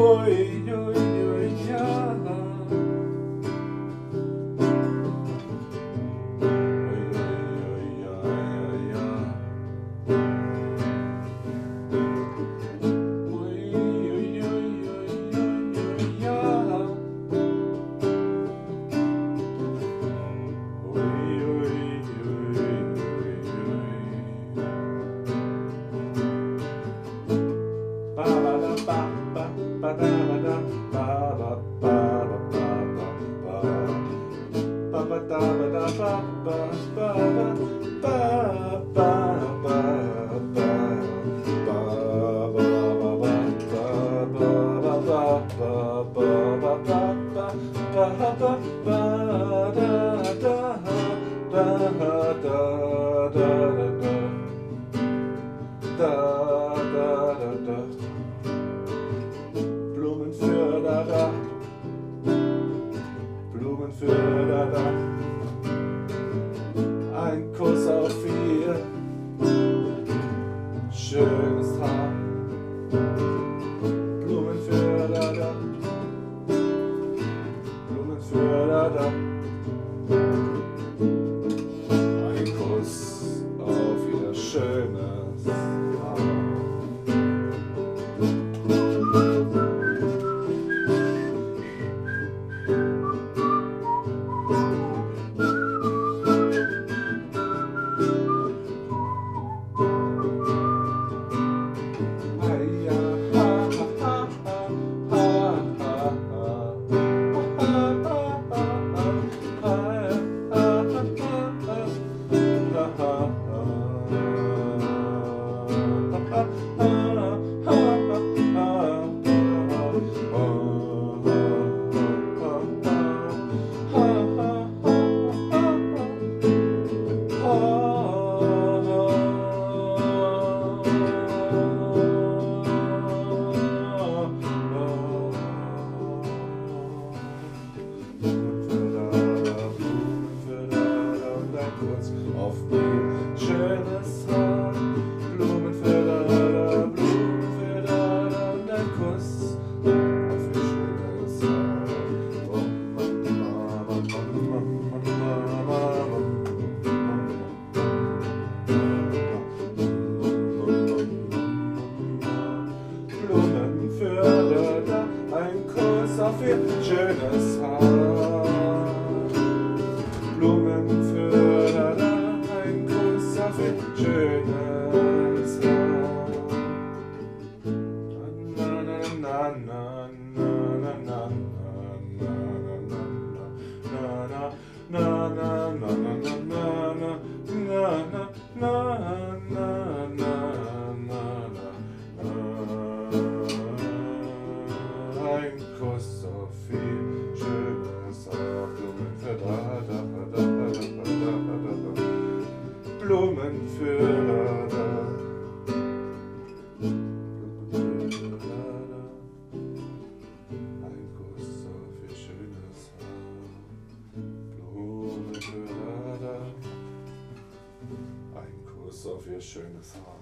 môi da da da da schönes Haar. Blumen für da, da. Blumen für da, da. Blumenfelder, ein Kuss auf ihr schönes Haar. Blumenfelder, ein Kuss auf ihr schönes da. Blumenfelder, da. Blumenfelder, ein Kuss auf ihr schönes Haar. Blumenfelder, ein Kuss auf ihr schönes Haar.